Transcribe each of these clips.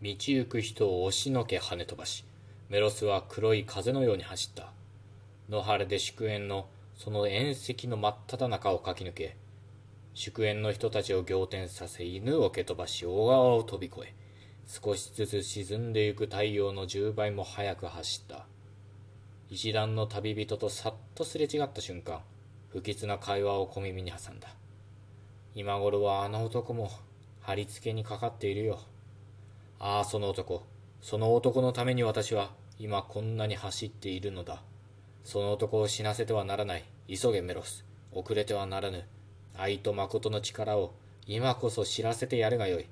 道行く人を押しのけ跳ね飛ばし、メロスは黒い風のように走った。野原で祝宴のその縁石の真っ只中を駆け抜け、祝宴の人たちを仰天させ犬を蹴飛ばし大川を飛び越え、少しずつ沈んでゆく太陽の10倍も速く走った。一段の旅人とさっとすれ違った瞬間、不吉な会話を小耳に挟んだ。今頃はあの男も貼り付けにかかっているよ。ああ、その男。その男のために私は今こんなに走っているのだ。その男を死なせてはならない。急げメロス。遅れてはならぬ。愛と誠の力を今こそ知らせてやるがよい。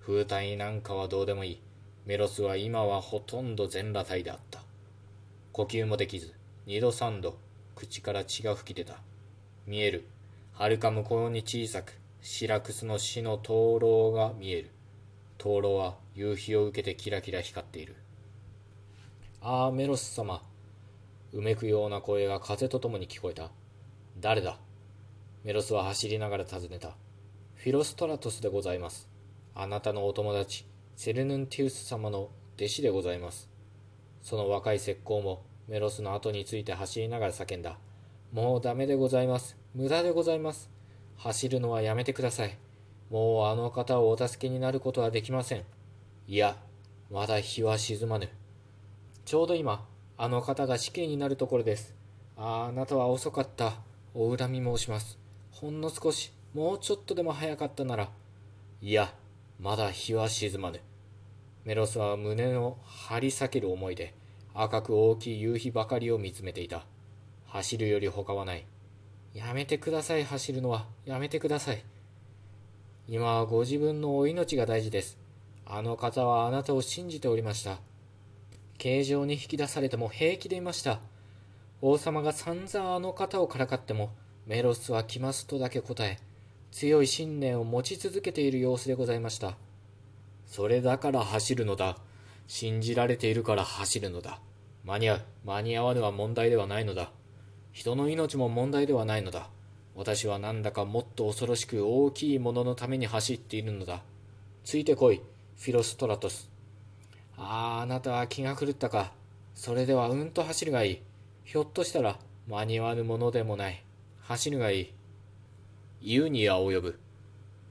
風体なんかはどうでもいい。メロスは今はほとんど全裸体であった。呼吸もできず、二度三度、口から血が吹き出た。見える。はるか向こうに小さく、シラクスの死の灯籠が見える。灯籠は夕日を受けてキラキラ光っている。ああ、メロス様。うめくような声が風とともに聞こえた。誰だ？メロスは走りながら尋ねた。フィロストラトスでございます。あなたのお友達、セルヌンティウス様の弟子でございます。その若い石膏もメロスの後について走りながら叫んだ。もうダメでございます。無駄でございます。走るのはやめてください。もうあの方をお助けになることはできません。いや、まだ日は沈まぬ。ちょうど今、あの方が死刑になるところです。ああなたは遅かった。お恨み申します。ほんの少し、もうちょっとでも早かったなら。いや、まだ日は沈まぬ。メロスは胸の張り裂ける思いで、赤く大きい夕日ばかりを見つめていた。走るより他はない。やめてください、走るのは。やめてください。今はご自分のお命が大事です。あの方はあなたを信じておりました。形状に引き出されても平気でいました。王様が散々あの方をからかっても、メロスは来ますとだけ答え、強い信念を持ち続けている様子でございました。それだから走るのだ。信じられているから走るのだ。間に合う、間に合わぬは問題ではないのだ。人の命も問題ではないのだ。私はなんだかもっと恐ろしく大きいもののために走っているのだ。ついてこい、フィロストラトス。ああ、あなたは気が狂ったか。それではうんと走るがいい。ひょっとしたら間に合わぬものでもない。走るがいい。言うには及ぶ。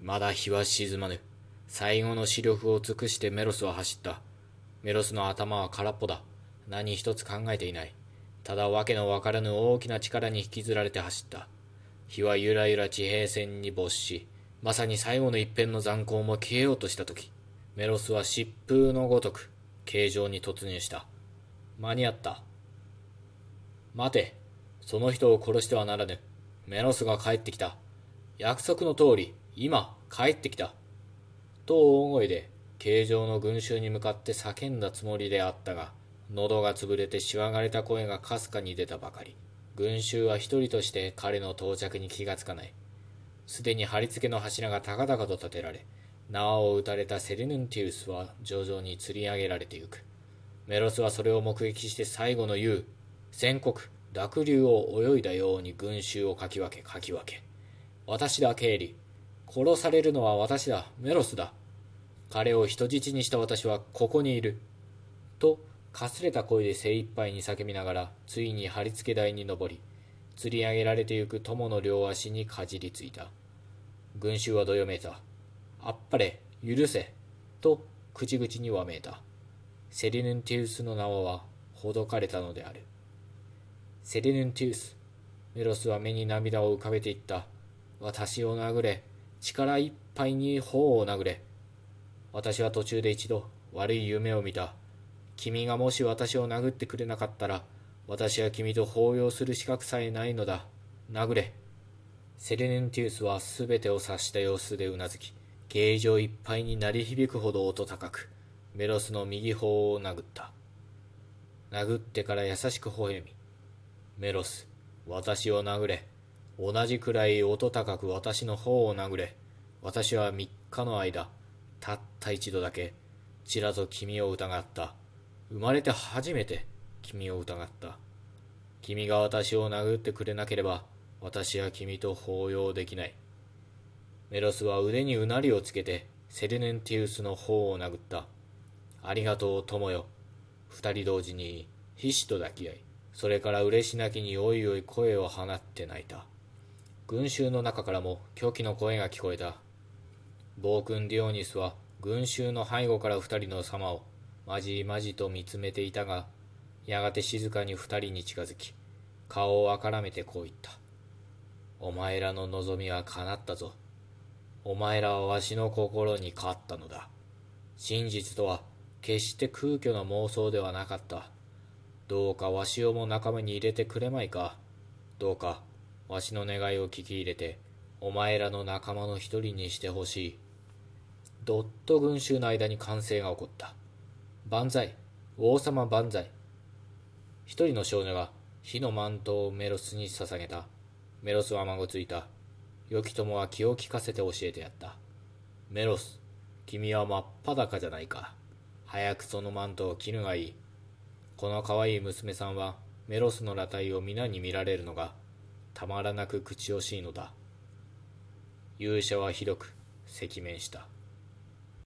まだ日は沈まぬ。最後の視力を尽くしてメロスは走った。メロスの頭は空っぽだ。何一つ考えていない。ただ訳のわからぬ大きな力に引きずられて走った。日はゆらゆら地平線に没し、まさに最後の一片の残光も消えようとしたとき、メロスは疾風のごとく、形状に突入した。間に合った。待て。その人を殺してはならぬ。メロスが帰ってきた。約束の通り、今、帰ってきた。と大声で、形状の群衆に向かって叫んだつもりであったが、喉が潰れてしわがれた声がかすかに出たばかり。群衆は一人として彼の到着に気がつかない。すでに貼り付けの柱が高々と立てられ、縄を打たれたセリヌンティウスは徐々に吊り上げられてゆく。メロスはそれを目撃して最後の言う、宣告、濁流を泳いだように群衆をかき分けかき分け。私だ、経理。殺されるのは私だ、メロスだ。彼を人質にした私はここにいる。と、かすれた声で精一杯に叫びながら、ついに貼り付け台に登り、吊り上げられてゆく友の両足にかじりついた。群衆はどよめいた。あっぱれ、許せ、と口々にわめいた。セリヌンティウスの縄はほどかれたのである。セリヌンティウス、メロスは目に涙を浮かべていった。私を殴れ、力いっぱいに頬を殴れ。私は途中で一度悪い夢を見た。君がもし私を殴ってくれなかったら、私は君と抱擁する資格さえないのだ。殴れ。セレネンティウスは全てを察した様子でうなずき、形状いっぱいに鳴り響くほど音高く、メロスの右頬を殴った。殴ってから優しく微笑み、メロス、私を殴れ。同じくらい音高く私の方を殴れ。私は3日の間、たった一度だけ、ちらと君を疑った。生まれて初めて君を疑った。君が私を殴ってくれなければ、私は君と抱擁できない。メロスは腕にうなりをつけて、セルネンティウスの方を殴った。ありがとう友よ。二人同時に必死と抱き合い、それから嬉し泣きにおいおい声を放って泣いた。群衆の中からも狂気の声が聞こえた。暴君ディオニスは群衆の背後から二人の様をまじまじと見つめていたが、やがて静かに二人に近づき、顔をあからめてこう言った。お前らの望みは叶ったぞ。お前らはわしの心に勝ったのだ。真実とは決して空虚な妄想ではなかった。どうかわしをも仲間に入れてくれまいか。どうかわしの願いを聞き入れて、お前らの仲間の一人にしてほしい。どっと群衆の間に歓声が起こった。万歳王様万歳一人の少女が火のマントをメロスに捧げた。メロスは孫ついた。良き友は気を利かせて教えてやった。メロス、君は真っ裸じゃないか。早くそのマントを着るがいい。この可愛い娘さんはメロスの裸体を皆に見られるのがたまらなく口惜しいのだ。勇者はひどく赤面した。